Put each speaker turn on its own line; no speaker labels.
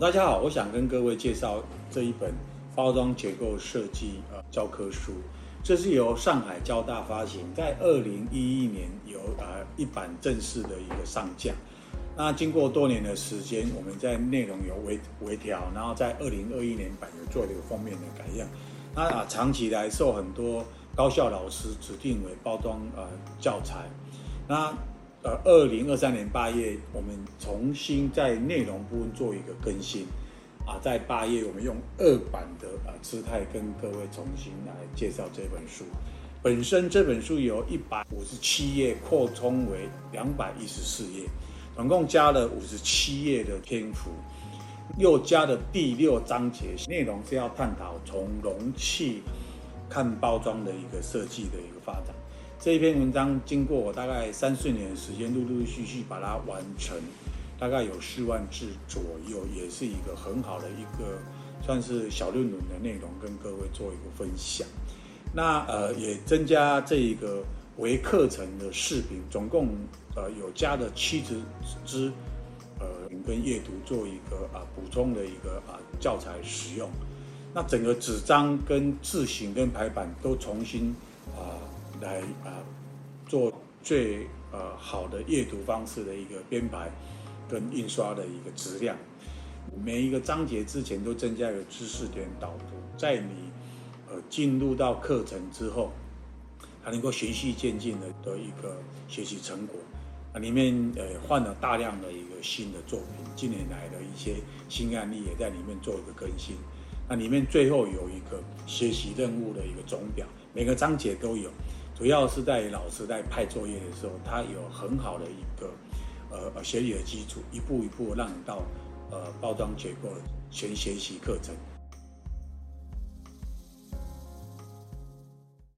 大家好，我想跟各位介绍这一本包装结构设计呃教科书，这是由上海交大发行，在二零一一年有呃一版正式的一个上架。那经过多年的时间，我们在内容有微微调，然后在二零二一年版有做了一个封面的改样。那啊，长期来受很多高校老师指定为包装呃教材。那呃，二零二三年八月，我们重新在内容部分做一个更新。啊，在八月我们用二版的啊姿态跟各位重新来介绍这本书。本身这本书由一百五十七页扩充为两百一十四页。总共加了五十七页的篇幅，又加了第六章节，内容是要探讨从容器看包装的一个设计的一个发展。这一篇文章经过我大概三四年的时间，陆陆续续把它完成，大概有四万字左右，也是一个很好的一个算是小论文的内容，跟各位做一个分享。那呃，也增加这一个。微课程的视频，总共呃有加了七十支，呃跟阅读做一个啊补充的一个啊教材使用。那整个纸张跟字型跟排版都重新啊来啊做最呃好的阅读方式的一个编排跟印刷的一个质量。每一个章节之前都增加一个知识点导读，在你呃进入到课程之后。它能够循序渐进的的一个学习成果，啊，里面呃换了大量的一个新的作品，近年来的一些新案例也在里面做一个更新。那里面最后有一个学习任务的一个总表，每个章节都有，主要是在老师在派作业的时候，他有很好的一个呃学理的基础，一步一步让你到呃包装结构全学习课程。